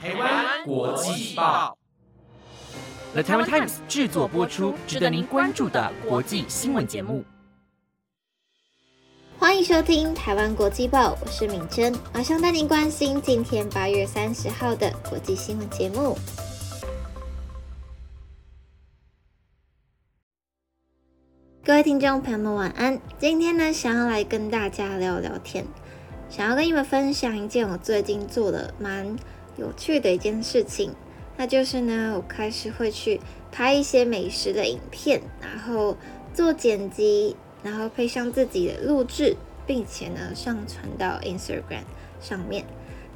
台湾国际报，The Taiwan Times 制作播出，值得您关注的国际新闻节目。欢迎收听台湾国际报，我是敏珍，马上带您关心今天八月三十号的国际新闻节目。各位听众朋友们，晚安。今天呢，想要来跟大家聊聊天，想要跟你们分享一件我最近做的蛮有趣的一件事情，那就是呢，我开始会去拍一些美食的影片，然后做剪辑，然后配上自己的录制，并且呢，上传到 Instagram 上面。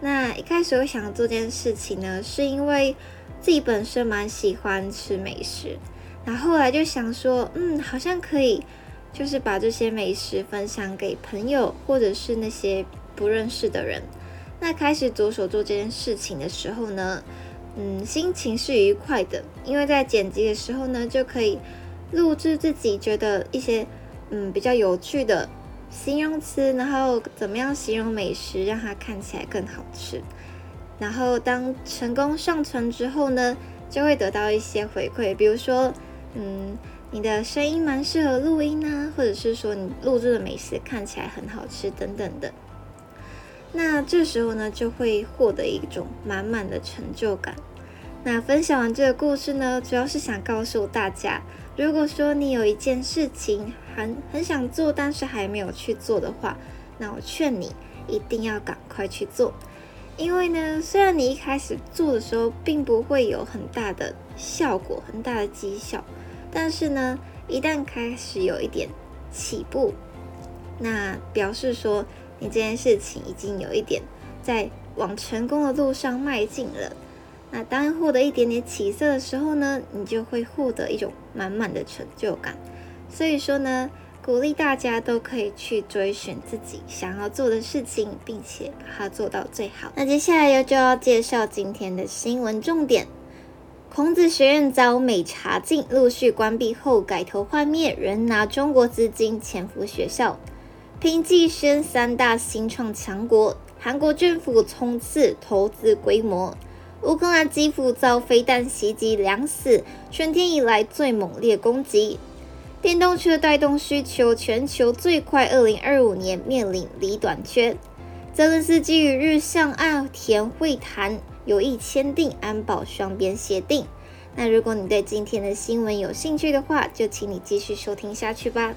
那一开始我想做这件事情呢，是因为自己本身蛮喜欢吃美食。然后后来就想说，嗯，好像可以，就是把这些美食分享给朋友，或者是那些不认识的人。那开始着手做这件事情的时候呢，嗯，心情是愉快的，因为在剪辑的时候呢，就可以录制自己觉得一些嗯比较有趣的形容词，然后怎么样形容美食，让它看起来更好吃。然后当成功上传之后呢，就会得到一些回馈，比如说。嗯，你的声音蛮适合录音啊，或者是说你录制的美食看起来很好吃等等的。那这时候呢，就会获得一种满满的成就感。那分享完这个故事呢，主要是想告诉大家，如果说你有一件事情很很想做，但是还没有去做的话，那我劝你一定要赶快去做。因为呢，虽然你一开始做的时候并不会有很大的效果、很大的绩效。但是呢，一旦开始有一点起步，那表示说你这件事情已经有一点在往成功的路上迈进了。那当获得一点点起色的时候呢，你就会获得一种满满的成就感。所以说呢，鼓励大家都可以去追寻自己想要做的事情，并且把它做到最好。那接下来就要介绍今天的新闻重点。孔子学院遭美查禁，陆续关闭后改头换面，仍拿中国资金潜伏学校，拼跻身三大新创强国。韩国政府冲刺投资规模。乌克兰基辅遭飞弹袭击，两死，春天以来最猛烈攻击。电动车带动需求，全球最快，二零二五年面临锂短缺。泽伦斯基与日向岸田会谈。有意签订安保双边协定。那如果你对今天的新闻有兴趣的话，就请你继续收听下去吧。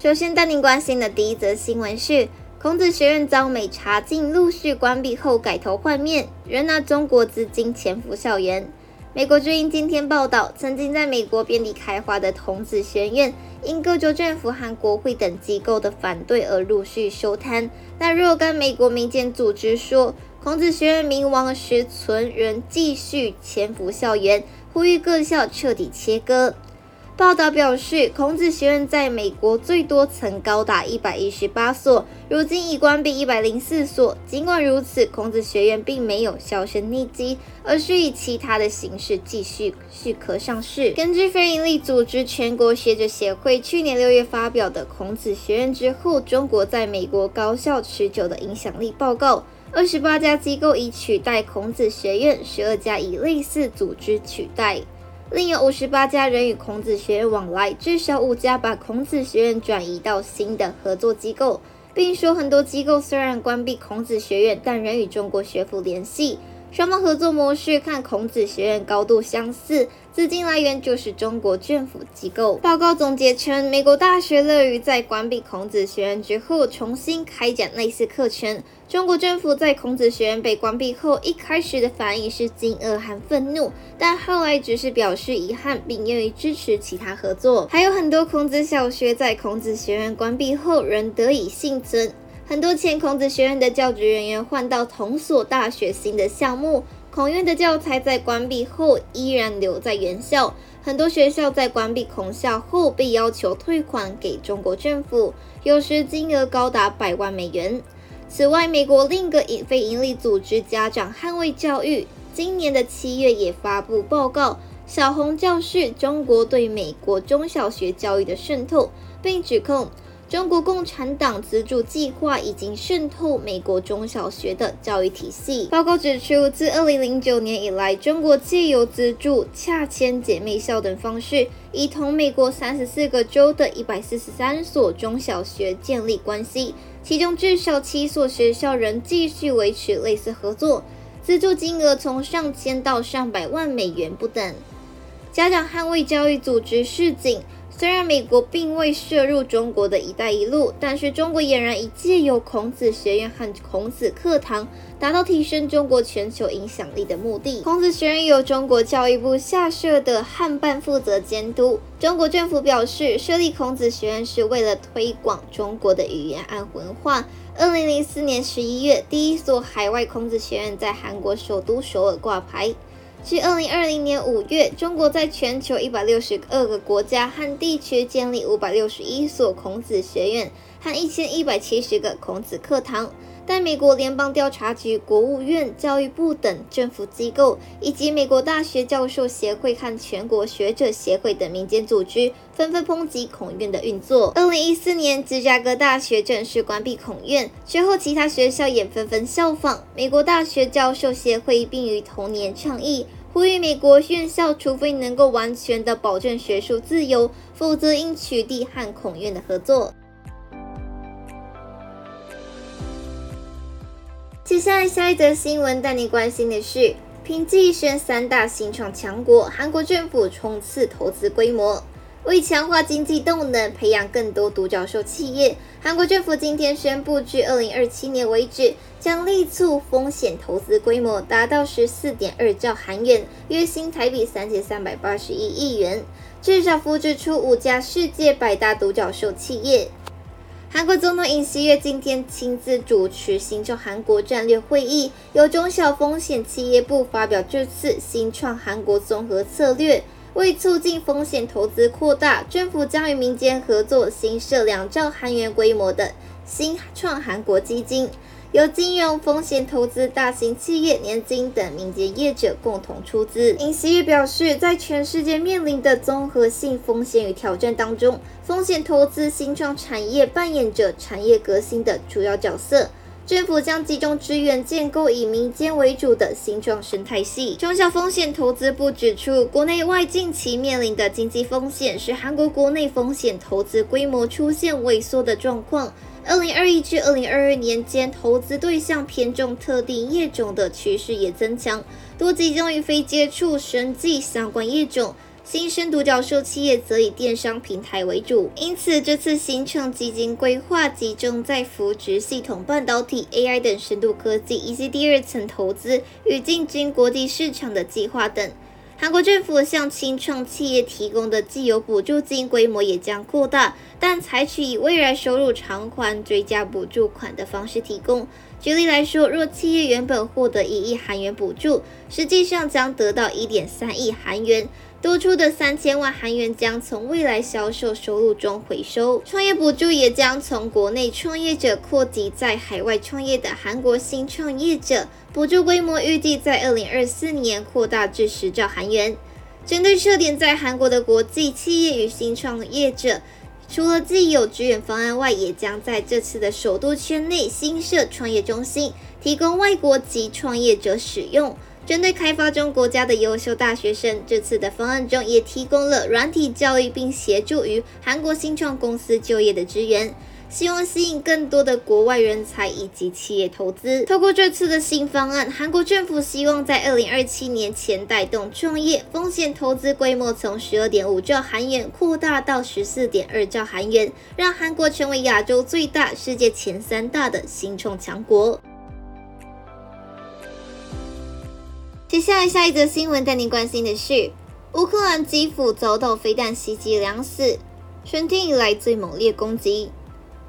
首先带您关心的第一则新闻是：孔子学院遭美查禁，陆续关闭后改头换面，仍拿中国资金潜伏校园。美国之音今天报道，曾经在美国遍地开花的孔子学院。因各州政府和国会等机构的反对而陆续收摊。但若干美国民间组织说，孔子学院名亡实存，仍继续潜伏校园，呼吁各校彻底切割。报道表示，孔子学院在美国最多曾高达一百一十八所，如今已关闭一百零四所。尽管如此，孔子学院并没有销声匿迹，而是以其他的形式继续续壳上市。根据非营利组织全国学者协会去年六月发表的《孔子学院之后：中国在美国高校持久的影响力》报告，二十八家机构已取代孔子学院，十二家以类似组织取代。另有五十八家人与孔子学院往来，至少五家把孔子学院转移到新的合作机构，并说很多机构虽然关闭孔子学院，但仍与中国学府联系。双方合作模式看孔子学院高度相似，资金来源就是中国政府机构。报告总结称，美国大学乐于在关闭孔子学院之后重新开展类似课程。中国政府在孔子学院被关闭后，一开始的反应是惊愕和愤怒，但后来只是表示遗憾，并愿意支持其他合作。还有很多孔子小学在孔子学院关闭后仍得以幸存。很多前孔子学院的教职人员换到同所大学新的项目，孔院的教材在关闭后依然留在原校。很多学校在关闭孔校后被要求退款给中国政府，有时金额高达百万美元。此外，美国另一个非营利组织家长捍卫教育今年的七月也发布报告，小红教室中国对美国中小学教育的渗透，并指控。中国共产党资助计划已经渗透美国中小学的教育体系。报告指出，自2009年以来，中国借由资助、洽签姐妹校等方式，已同美国34个州的143所中小学建立关系，其中至少七所学校仍继续维持类似合作，资助金额从上千到上百万美元不等。家长捍卫教育组织示警。虽然美国并未涉入中国的一带一路，但是中国俨然已借由孔子学院和孔子课堂，达到提升中国全球影响力的目的。孔子学院由中国教育部下设的汉办负责监督。中国政府表示，设立孔子学院是为了推广中国的语言和文化。二零零四年十一月，第一所海外孔子学院在韩国首都首尔挂牌。至二零二零年五月，中国在全球一百六十二个国家和地区建立五百六十一所孔子学院。和一千一百七十个孔子课堂。但美国联邦调查局、国务院、教育部等政府机构，以及美国大学教授协会和全国学者协会等民间组织纷纷抨击孔院的运作。二零一四年，芝加哥大学正式关闭孔院之后，其他学校也纷纷效仿。美国大学教授协会并于同年倡议。呼吁美国院校，除非能够完全的保证学术自由，否则应取缔和孔院的合作。接下来下一则新闻带你关心的是，凭跻身三大新创强国，韩国政府冲刺投资规模。为强化经济动能，培养更多独角兽企业，韩国政府今天宣布，至二零二七年为止，将力促风险投资规模达到十四点二兆韩元，约新台币三千三百八十一亿元，至少扶植出五家世界百大独角兽企业。韩国总统尹锡悦今天亲自主持新创韩国战略会议，由中小风险企业部发表这次新创韩国综合策略。为促进风险投资扩大，政府将与民间合作新设两兆韩元规模的新创韩国基金，由金融风险投资、大型企业、年金等民间业者共同出资。尹锡悦表示，在全世界面临的综合性风险与挑战当中，风险投资新创产业扮演着产业革新的主要角色。政府将集中资源建构以民间为主的新创生态系。中小风险投资部指出，国内外近期面临的经济风险，使韩国国内风险投资规模出现萎缩的状况。二零二一至二零二二年间，投资对象偏重特定业种的趋势也增强，多集中于非接触生技相关业种。新生独角兽企业则以电商平台为主，因此这次形成基金规划集中在扶植系统半导体、AI 等深度科技，以及第二层投资与进军国际市场的计划等。韩国政府向新创企业提供的既有补助金规模也将扩大，但采取以未来收入偿还追加补助款的方式提供。举例来说，若企业原本获得一亿韩元补助，实际上将得到一点三亿韩元。多出的三千万韩元将从未来销售收入中回收，创业补助也将从国内创业者扩及在海外创业的韩国新创业者，补助规模预计在二零二四年扩大至十兆韩元。针对设点在韩国的国际企业与新创业者，除了自己有支援方案外，也将在这次的首都圈内新设创业中心，提供外国籍创业者使用。针对开发中国家的优秀大学生，这次的方案中也提供了软体教育，并协助于韩国新创公司就业的支援，希望吸引更多的国外人才以及企业投资。透过这次的新方案，韩国政府希望在二零二七年前带动创业风险投资规模从十二点五兆韩元扩大到十四点二兆韩元，让韩国成为亚洲最大、世界前三大的新创强国。接下来，下一则新闻带您关心的是，乌克兰基辅遭到飞弹袭击，两死，春天以来最猛烈攻击。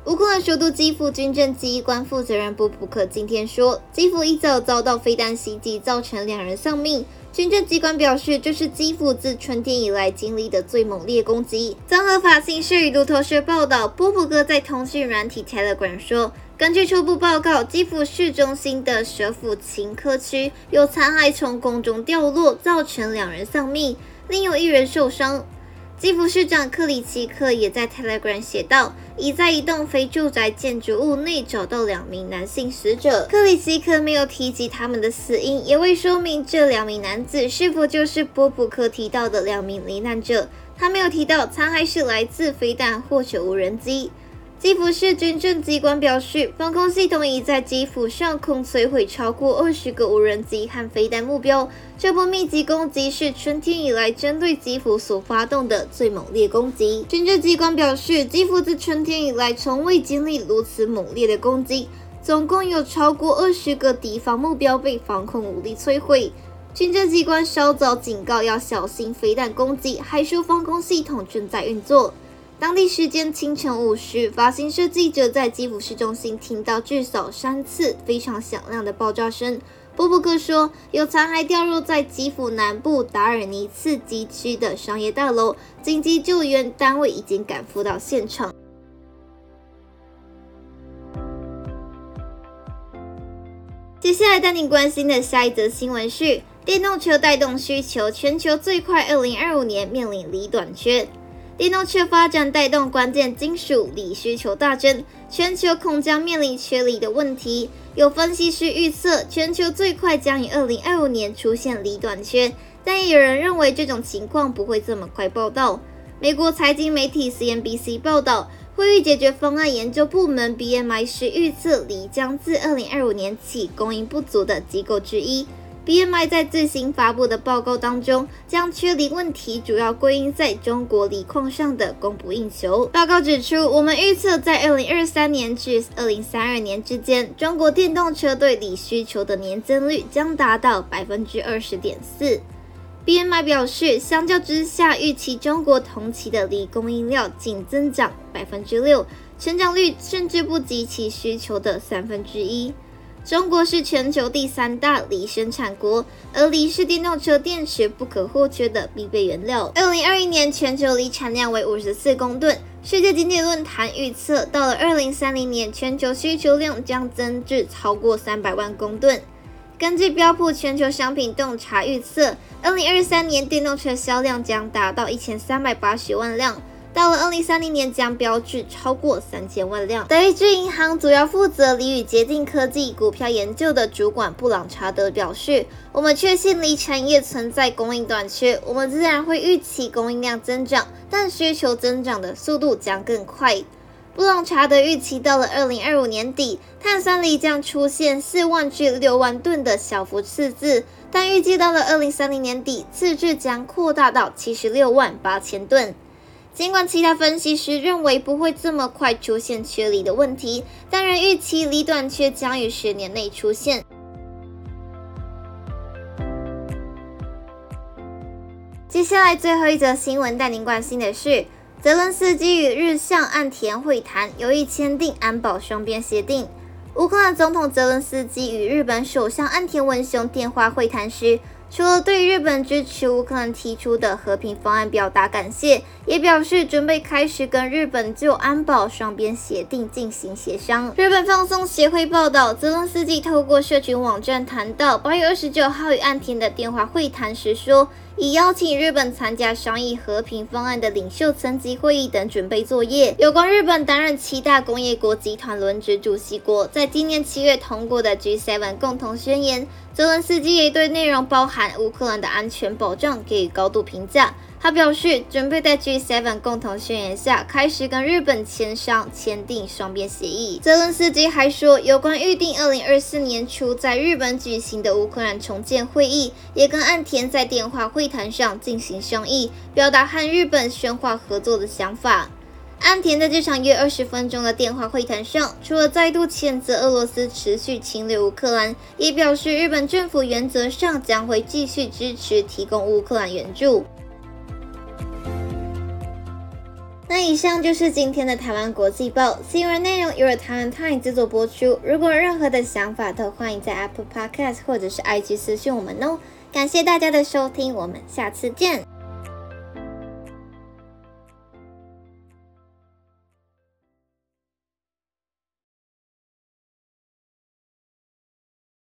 乌克兰首都基辅军政机关负责人布普克今天说，基辅一早遭到飞弹袭击，造成两人丧命。军政机关表示，这是基辅自春天以来经历的最猛烈攻击。综合法新社与路透社报道，波普哥在通讯软体 Telegram 说。根据初步报告，基辅市中心的舍甫琴科区有残骸从空中掉落，造成两人丧命，另有一人受伤。基辅市长克里奇克也在 Telegram 写道，已在一栋非住宅建筑物内找到两名男性死者。克里奇克没有提及他们的死因，也未说明这两名男子是否就是波普克提到的两名罹难者。他没有提到残骸是来自飞弹或者无人机。基辅市军政机关表示，防空系统已在基辅上空摧毁超过二十个无人机和飞弹目标。这波密集攻击是春天以来针对基辅所发动的最猛烈攻击。军政机关表示，基辅自春天以来从未经历如此猛烈的攻击，总共有超过二十个敌方目标被防空武力摧毁。军政机关稍早警告要小心飞弹攻击，还说防空系统正在运作。当地时间清晨五时，发行社记者在基辅市中心听到至少三次非常响亮的爆炸声。波波克说，有残骸掉落在基辅南部达尔尼茨基区的商业大楼，紧急救援单位已经赶赴到现场。接下来带您关心的下一则新闻是：电动车带动需求，全球最快二零二五年面临锂短缺。电动车发展带动关键金属锂需求大增，全球恐将面临缺锂的问题。有分析师预测，全球最快将于二零二五年出现锂短缺，但也有人认为这种情况不会这么快报道。美国财经媒体 CNBC 报道，会议解决方案研究部门 BMI 是预测锂将自二零二五年起供应不足的机构之一。BMI 在最新发布的报告当中，将缺锂问题主要归因在中国锂矿上的供不应求。报告指出，我们预测在2023年至2032年之间，中国电动车对锂需求的年增率将达到百分之二十点四。BMI 表示，相较之下，预期中国同期的锂供应量仅增长百分之六，成长率甚至不及其需求的三分之一。中国是全球第三大锂生产国，而锂是电动车电池不可或缺的必备原料。二零二一年全球锂产量为五十四公吨。世界经济论坛预测，到了二零三零年，全球需求量将增至超过三百万公吨。根据标普全球商品洞察预测，二零二三年电动车销量将达到一千三百八十万辆。到了二零三零年，将标志超过三千万辆。德意志银行主要负责锂与洁净科技股票研究的主管布朗查德表示：“我们确信锂产业存在供应短缺，我们自然会预期供应量增长，但需求增长的速度将更快。”布朗查德预期到了二零二五年底，碳酸锂将出现四万至六万吨的小幅赤字，但预计到了二零三零年底，赤字将扩大到七十六万八千吨。尽管其他分析师认为不会这么快出现缺锂的问题，但仍预期锂短缺将于十年内出现。接下来最后一则新闻带您关心的是，泽伦斯基与日向岸田会谈，有意签订安保双边协定。乌克兰总统泽伦斯基与日本首相岸田文雄电话会谈时。除了对日本支持乌克兰提出的和平方案表达感谢，也表示准备开始跟日本就安保双边协定进行协商。日本放送协会报道，泽伦斯基透过社群网站谈到八月二十九号与岸田的电话会谈时说。已邀请日本参加商议和平方案的领袖层级会议等准备作业。有关日本担任七大工业国集团轮值主席国，在今年七月通过的 G7 共同宣言，泽伦斯基也对内容包含乌克兰的安全保障给予高度评价。他表示，准备在 G7 共同宣言下开始跟日本签商签订双边协议。泽伦斯基还说，有关预定2024年初在日本举行的乌克兰重建会议，也跟岸田在电话会谈上进行商议，表达和日本深化合作的想法。岸田在这场约二十分钟的电话会谈上，除了再度谴责俄罗斯持续侵略乌克兰，也表示日本政府原则上将会继续支持提供乌克兰援助。那以上就是今天的台湾国际报新闻内容，由台湾 Time 制作播出。如果任何的想法，都欢迎在 Apple Podcast 或者是 IG 私讯我们哦。感谢大家的收听，我们下次见。